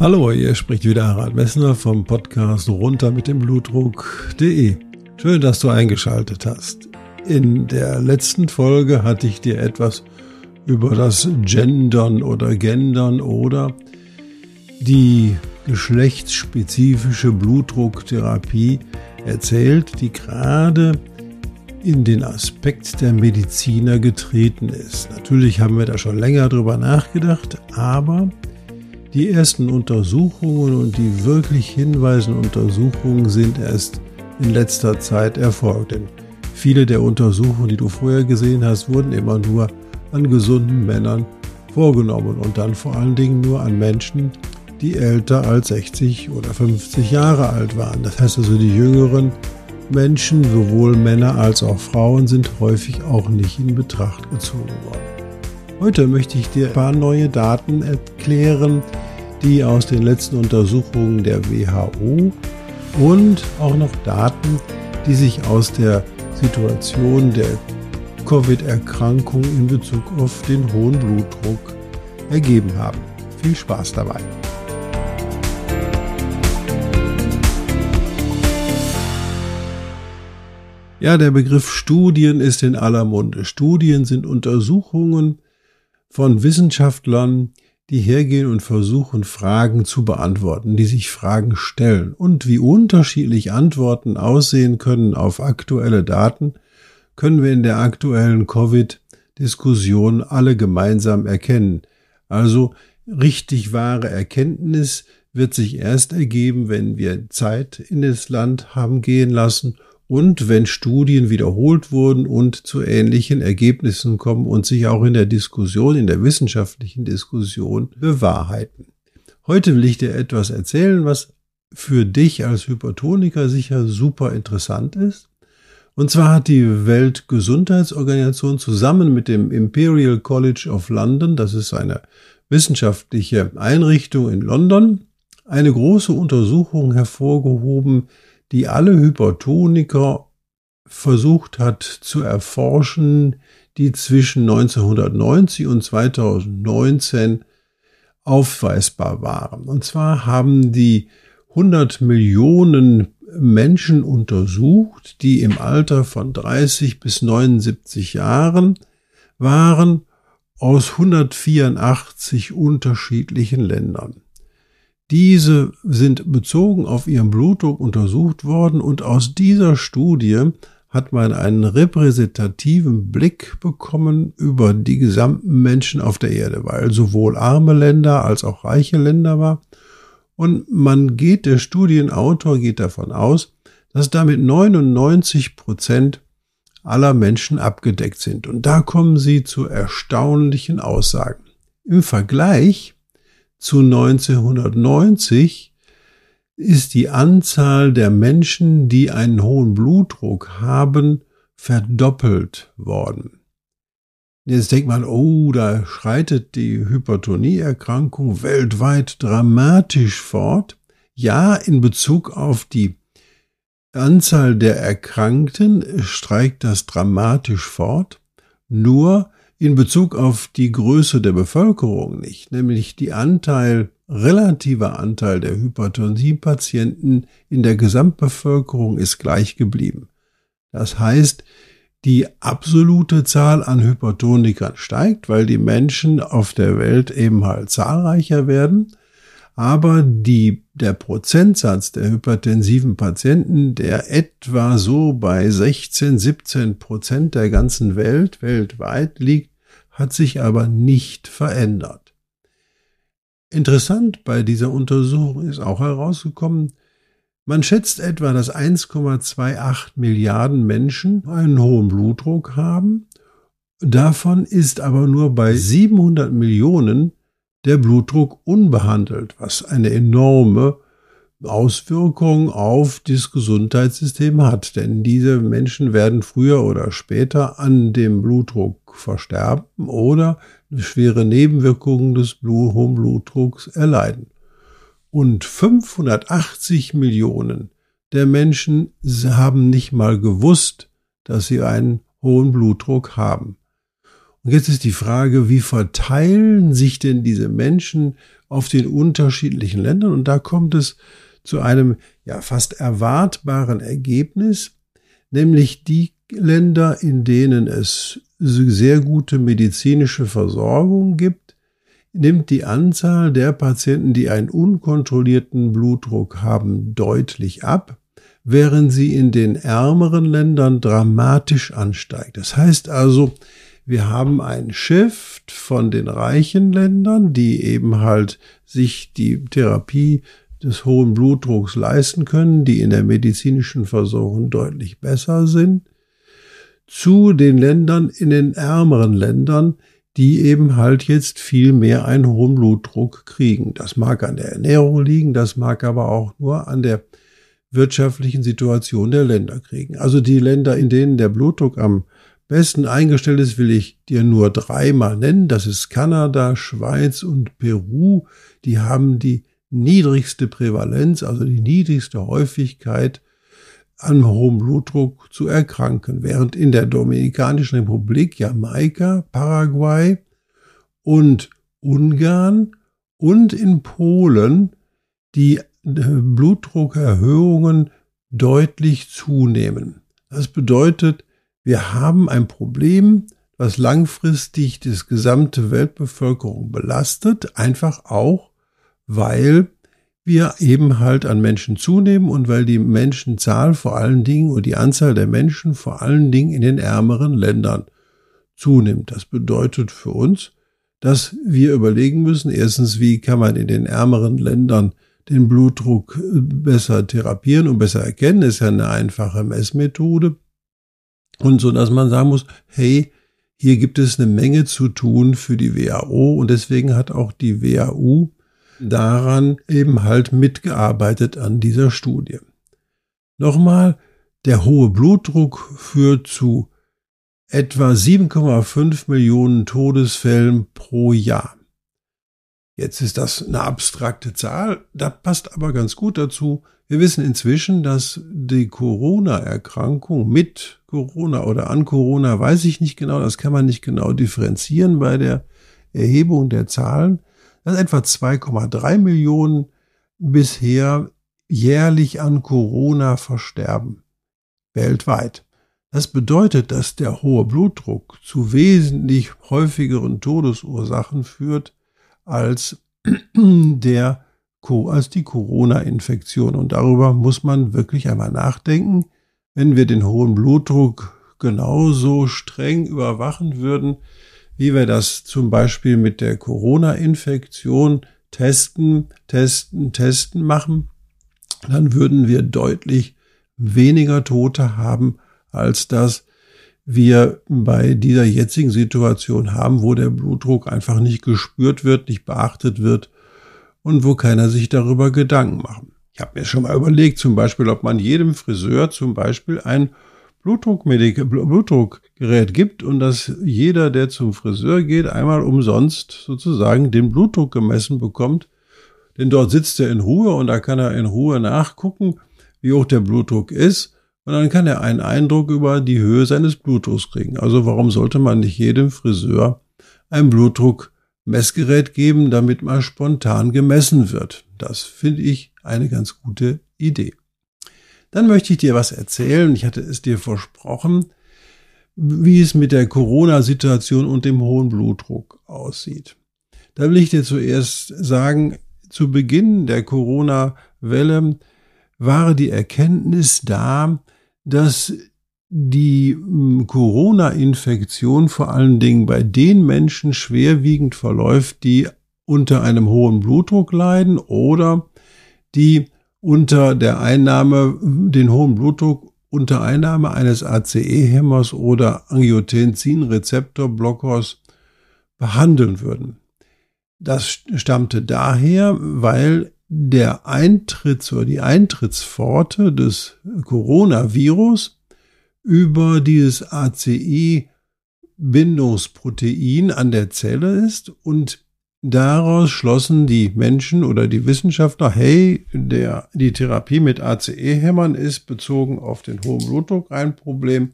Hallo, hier spricht wieder Harald Messner vom Podcast runter mit dem Blutdruck.de. Schön, dass du eingeschaltet hast. In der letzten Folge hatte ich dir etwas über das Gendern oder Gendern oder die geschlechtsspezifische Blutdrucktherapie erzählt, die gerade in den Aspekt der Mediziner getreten ist. Natürlich haben wir da schon länger drüber nachgedacht, aber die ersten Untersuchungen und die wirklich hinweisenden Untersuchungen sind erst in letzter Zeit erfolgt. Denn viele der Untersuchungen, die du vorher gesehen hast, wurden immer nur an gesunden Männern vorgenommen und dann vor allen Dingen nur an Menschen, die älter als 60 oder 50 Jahre alt waren. Das heißt also, die jüngeren Menschen, sowohl Männer als auch Frauen, sind häufig auch nicht in Betracht gezogen worden. Heute möchte ich dir ein paar neue Daten erklären, die aus den letzten Untersuchungen der WHO und auch noch Daten, die sich aus der Situation der Covid-Erkrankung in Bezug auf den hohen Blutdruck ergeben haben. Viel Spaß dabei! Ja, der Begriff Studien ist in aller Munde. Studien sind Untersuchungen, von Wissenschaftlern, die hergehen und versuchen, Fragen zu beantworten, die sich Fragen stellen. Und wie unterschiedlich Antworten aussehen können auf aktuelle Daten, können wir in der aktuellen Covid-Diskussion alle gemeinsam erkennen. Also richtig wahre Erkenntnis wird sich erst ergeben, wenn wir Zeit in das Land haben gehen lassen und wenn Studien wiederholt wurden und zu ähnlichen Ergebnissen kommen und sich auch in der Diskussion, in der wissenschaftlichen Diskussion bewahrheiten. Heute will ich dir etwas erzählen, was für dich als Hypertoniker sicher super interessant ist. Und zwar hat die Weltgesundheitsorganisation zusammen mit dem Imperial College of London, das ist eine wissenschaftliche Einrichtung in London, eine große Untersuchung hervorgehoben, die alle Hypertoniker versucht hat zu erforschen, die zwischen 1990 und 2019 aufweisbar waren. Und zwar haben die 100 Millionen Menschen untersucht, die im Alter von 30 bis 79 Jahren waren, aus 184 unterschiedlichen Ländern. Diese sind bezogen auf ihren Blutdruck untersucht worden und aus dieser Studie hat man einen repräsentativen Blick bekommen über die gesamten Menschen auf der Erde, weil sowohl arme Länder als auch reiche Länder war. Und man geht, der Studienautor geht davon aus, dass damit 99 Prozent aller Menschen abgedeckt sind. Und da kommen sie zu erstaunlichen Aussagen. Im Vergleich zu 1990 ist die Anzahl der Menschen, die einen hohen Blutdruck haben, verdoppelt worden. Jetzt denkt man, oh, da schreitet die Hypertonieerkrankung weltweit dramatisch fort. Ja, in Bezug auf die Anzahl der Erkrankten streikt das dramatisch fort. Nur in Bezug auf die Größe der Bevölkerung nicht, nämlich die Anteil, relativer Anteil der Hypertensiepatienten in der Gesamtbevölkerung ist gleich geblieben. Das heißt, die absolute Zahl an Hypertonikern steigt, weil die Menschen auf der Welt eben halt zahlreicher werden, aber die, der Prozentsatz der hypertensiven Patienten, der etwa so bei 16, 17 Prozent der ganzen Welt weltweit liegt, hat sich aber nicht verändert. Interessant bei dieser Untersuchung ist auch herausgekommen, man schätzt etwa, dass 1,28 Milliarden Menschen einen hohen Blutdruck haben. Davon ist aber nur bei 700 Millionen der Blutdruck unbehandelt, was eine enorme Auswirkungen auf das Gesundheitssystem hat. Denn diese Menschen werden früher oder später an dem Blutdruck versterben oder schwere Nebenwirkungen des hohen Blutdrucks erleiden. Und 580 Millionen der Menschen haben nicht mal gewusst, dass sie einen hohen Blutdruck haben. Und jetzt ist die Frage, wie verteilen sich denn diese Menschen auf den unterschiedlichen Ländern? Und da kommt es zu einem ja fast erwartbaren Ergebnis, nämlich die Länder, in denen es sehr gute medizinische Versorgung gibt, nimmt die Anzahl der Patienten, die einen unkontrollierten Blutdruck haben, deutlich ab, während sie in den ärmeren Ländern dramatisch ansteigt. Das heißt also, wir haben ein Shift von den reichen Ländern, die eben halt sich die Therapie des hohen Blutdrucks leisten können, die in der medizinischen Versorgung deutlich besser sind, zu den Ländern in den ärmeren Ländern, die eben halt jetzt viel mehr einen hohen Blutdruck kriegen. Das mag an der Ernährung liegen, das mag aber auch nur an der wirtschaftlichen Situation der Länder kriegen. Also die Länder, in denen der Blutdruck am besten eingestellt ist, will ich dir nur dreimal nennen. Das ist Kanada, Schweiz und Peru. Die haben die niedrigste Prävalenz, also die niedrigste Häufigkeit an hohem Blutdruck zu erkranken, während in der Dominikanischen Republik, Jamaika, Paraguay und Ungarn und in Polen die Blutdruckerhöhungen deutlich zunehmen. Das bedeutet, wir haben ein Problem, was langfristig das gesamte Weltbevölkerung belastet, einfach auch, weil wir eben halt an Menschen zunehmen und weil die Menschenzahl vor allen Dingen und die Anzahl der Menschen vor allen Dingen in den ärmeren Ländern zunimmt. Das bedeutet für uns, dass wir überlegen müssen, erstens, wie kann man in den ärmeren Ländern den Blutdruck äh, besser therapieren und besser erkennen, ist ja eine einfache Messmethode. Und so, dass man sagen muss, hey, hier gibt es eine Menge zu tun für die WHO und deswegen hat auch die WHO daran eben halt mitgearbeitet an dieser Studie. Nochmal, der hohe Blutdruck führt zu etwa 7,5 Millionen Todesfällen pro Jahr. Jetzt ist das eine abstrakte Zahl, das passt aber ganz gut dazu. Wir wissen inzwischen, dass die Corona-Erkrankung mit Corona oder an Corona, weiß ich nicht genau, das kann man nicht genau differenzieren bei der Erhebung der Zahlen, dass etwa 2,3 Millionen bisher jährlich an Corona versterben. Weltweit. Das bedeutet, dass der hohe Blutdruck zu wesentlich häufigeren Todesursachen führt als der als die Corona-Infektion. Und darüber muss man wirklich einmal nachdenken. Wenn wir den hohen Blutdruck genauso streng überwachen würden, wie wir das zum Beispiel mit der Corona-Infektion testen, testen, testen machen, dann würden wir deutlich weniger Tote haben, als das wir bei dieser jetzigen Situation haben, wo der Blutdruck einfach nicht gespürt wird, nicht beachtet wird und wo keiner sich darüber Gedanken macht. Ich habe mir schon mal überlegt, zum Beispiel, ob man jedem Friseur zum Beispiel ein Blutdruckgerät gibt und dass jeder, der zum Friseur geht, einmal umsonst sozusagen den Blutdruck gemessen bekommt. Denn dort sitzt er in Ruhe und da kann er in Ruhe nachgucken, wie hoch der Blutdruck ist. Und dann kann er einen Eindruck über die Höhe seines Blutdrucks kriegen. Also warum sollte man nicht jedem Friseur ein Blutdruckmessgerät geben, damit mal spontan gemessen wird? Das finde ich eine ganz gute Idee. Dann möchte ich dir was erzählen. Ich hatte es dir versprochen, wie es mit der Corona-Situation und dem hohen Blutdruck aussieht. Da will ich dir zuerst sagen, zu Beginn der Corona-Welle war die Erkenntnis da, dass die hm, Corona-Infektion vor allen Dingen bei den Menschen schwerwiegend verläuft, die unter einem hohen Blutdruck leiden oder die unter der Einnahme, den hohen Blutdruck unter Einnahme eines ACE-Hämmers oder Angiotensin-Rezeptor-Blockers behandeln würden. Das stammte daher, weil der Eintritts- oder die Eintrittspforte des Coronavirus über dieses ACE-Bindungsprotein an der Zelle ist und daraus schlossen die Menschen oder die Wissenschaftler, hey, der, die Therapie mit ACE-Hämmern ist bezogen auf den hohen Blutdruck ein Problem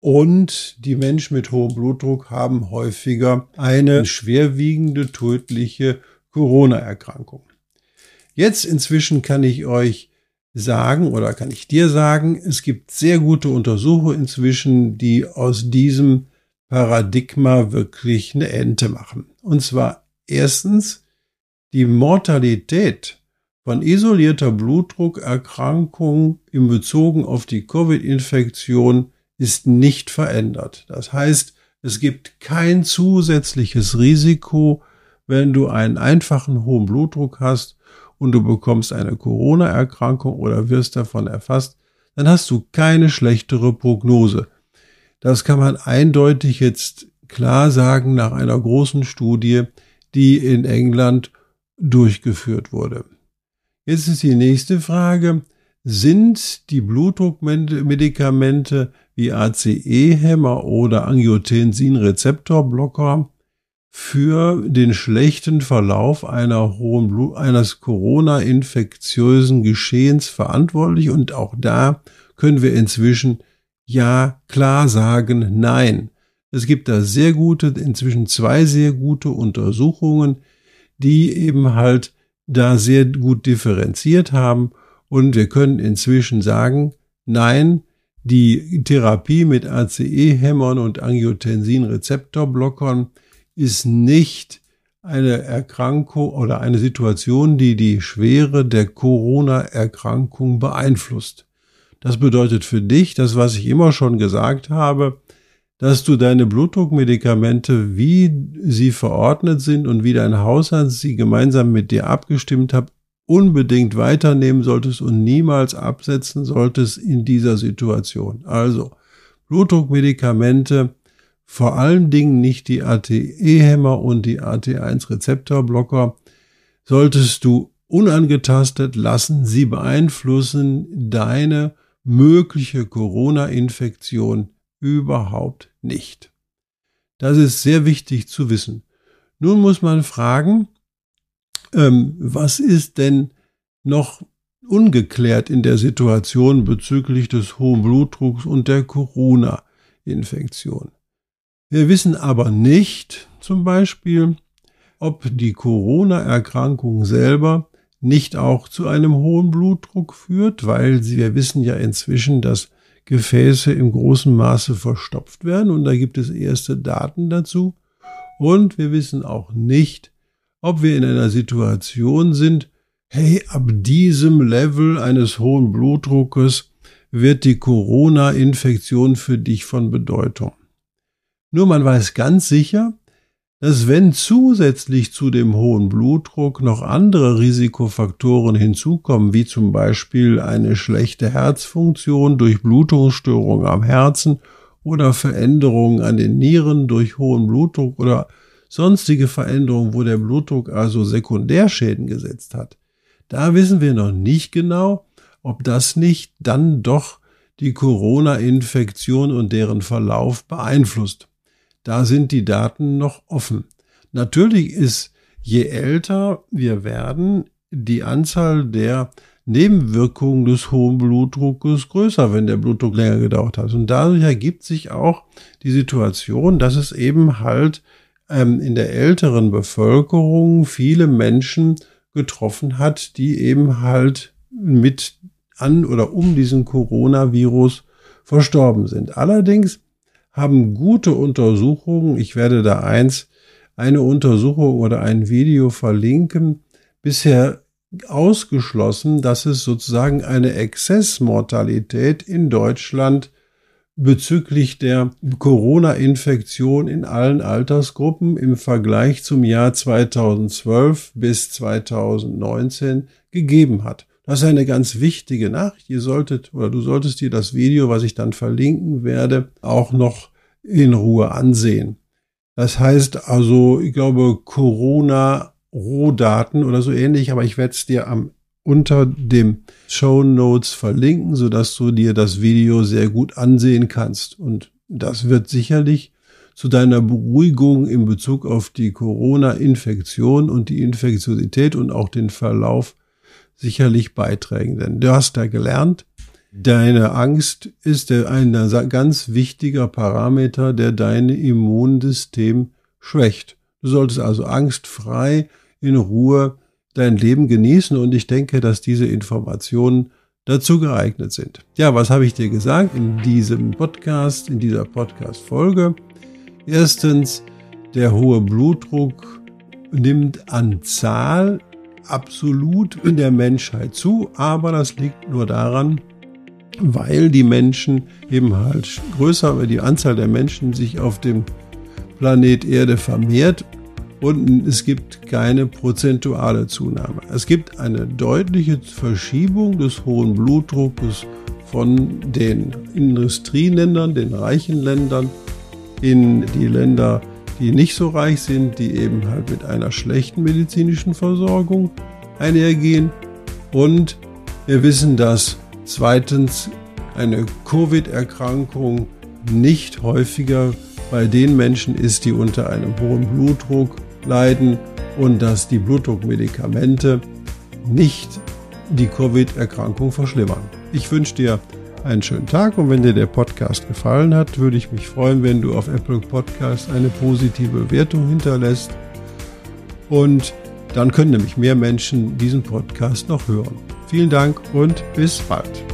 und die Menschen mit hohem Blutdruck haben häufiger eine schwerwiegende, tödliche Corona-Erkrankung. Jetzt inzwischen kann ich euch sagen oder kann ich dir sagen, es gibt sehr gute Untersuchungen inzwischen, die aus diesem Paradigma wirklich eine Ente machen. Und zwar erstens die Mortalität von isolierter Blutdruckerkrankung im Bezogen auf die Covid-Infektion ist nicht verändert. Das heißt, es gibt kein zusätzliches Risiko, wenn du einen einfachen hohen Blutdruck hast und du bekommst eine Corona-Erkrankung oder wirst davon erfasst, dann hast du keine schlechtere Prognose. Das kann man eindeutig jetzt klar sagen nach einer großen Studie, die in England durchgeführt wurde. Jetzt ist die nächste Frage, sind die Blutdruckmedikamente wie ACE-Hämmer oder Angiotensin-Rezeptorblocker für den schlechten Verlauf einer hohen Blut eines Corona-infektiösen Geschehens verantwortlich und auch da können wir inzwischen ja klar sagen, nein. Es gibt da sehr gute, inzwischen zwei sehr gute Untersuchungen, die eben halt da sehr gut differenziert haben und wir können inzwischen sagen, nein, die Therapie mit ACE-Hämmern und Angiotensin-Rezeptorblockern ist nicht eine Erkrankung oder eine Situation, die die Schwere der Corona-Erkrankung beeinflusst. Das bedeutet für dich, das was ich immer schon gesagt habe, dass du deine Blutdruckmedikamente, wie sie verordnet sind und wie dein Hausarzt sie gemeinsam mit dir abgestimmt hat, unbedingt weiternehmen solltest und niemals absetzen solltest in dieser Situation. Also Blutdruckmedikamente vor allen Dingen nicht die ATE-Hämmer und die AT1-Rezeptorblocker solltest du unangetastet lassen. Sie beeinflussen deine mögliche Corona-Infektion überhaupt nicht. Das ist sehr wichtig zu wissen. Nun muss man fragen, ähm, was ist denn noch ungeklärt in der Situation bezüglich des hohen Blutdrucks und der Corona-Infektion? Wir wissen aber nicht zum Beispiel, ob die Corona-Erkrankung selber nicht auch zu einem hohen Blutdruck führt, weil wir wissen ja inzwischen, dass Gefäße im großen Maße verstopft werden und da gibt es erste Daten dazu. Und wir wissen auch nicht, ob wir in einer Situation sind, hey, ab diesem Level eines hohen Blutdruckes wird die Corona-Infektion für dich von Bedeutung. Nur man weiß ganz sicher, dass wenn zusätzlich zu dem hohen Blutdruck noch andere Risikofaktoren hinzukommen, wie zum Beispiel eine schlechte Herzfunktion durch Blutungsstörungen am Herzen oder Veränderungen an den Nieren durch hohen Blutdruck oder sonstige Veränderungen, wo der Blutdruck also Sekundärschäden gesetzt hat, da wissen wir noch nicht genau, ob das nicht dann doch die Corona-Infektion und deren Verlauf beeinflusst. Da sind die Daten noch offen. Natürlich ist, je älter wir werden, die Anzahl der Nebenwirkungen des hohen Blutdruckes größer, wenn der Blutdruck länger gedauert hat. Und dadurch ergibt sich auch die Situation, dass es eben halt ähm, in der älteren Bevölkerung viele Menschen getroffen hat, die eben halt mit an oder um diesen Coronavirus verstorben sind. Allerdings haben gute Untersuchungen, ich werde da eins, eine Untersuchung oder ein Video verlinken, bisher ausgeschlossen, dass es sozusagen eine Exzessmortalität in Deutschland bezüglich der Corona-Infektion in allen Altersgruppen im Vergleich zum Jahr 2012 bis 2019 gegeben hat. Das ist eine ganz wichtige Nachricht. Ihr solltet oder du solltest dir das Video, was ich dann verlinken werde, auch noch in Ruhe ansehen. Das heißt also, ich glaube, Corona Rohdaten oder so ähnlich, aber ich werde es dir am unter dem Show Notes verlinken, so dass du dir das Video sehr gut ansehen kannst. Und das wird sicherlich zu deiner Beruhigung in Bezug auf die Corona-Infektion und die Infektiosität und auch den Verlauf sicherlich beitragen. Denn du hast da gelernt, deine Angst ist ein ganz wichtiger Parameter, der dein Immunsystem schwächt. Du solltest also angstfrei in Ruhe dein Leben genießen und ich denke, dass diese Informationen dazu geeignet sind. Ja, was habe ich dir gesagt in diesem Podcast, in dieser Podcast-Folge? Erstens, der hohe Blutdruck nimmt an Zahl absolut in der Menschheit zu, aber das liegt nur daran, weil die Menschen eben halt größer, die Anzahl der Menschen sich auf dem Planet Erde vermehrt und es gibt keine prozentuale Zunahme. Es gibt eine deutliche Verschiebung des hohen Blutdruckes von den Industrieländern, den reichen Ländern, in die Länder, die nicht so reich sind, die eben halt mit einer schlechten medizinischen Versorgung einhergehen. Und wir wissen, dass zweitens eine Covid-Erkrankung nicht häufiger bei den Menschen ist, die unter einem hohen Blutdruck leiden und dass die Blutdruckmedikamente nicht die Covid-Erkrankung verschlimmern. Ich wünsche dir einen schönen Tag und wenn dir der Podcast gefallen hat, würde ich mich freuen, wenn du auf Apple Podcast eine positive Bewertung hinterlässt. Und dann können nämlich mehr Menschen diesen Podcast noch hören. Vielen Dank und bis bald.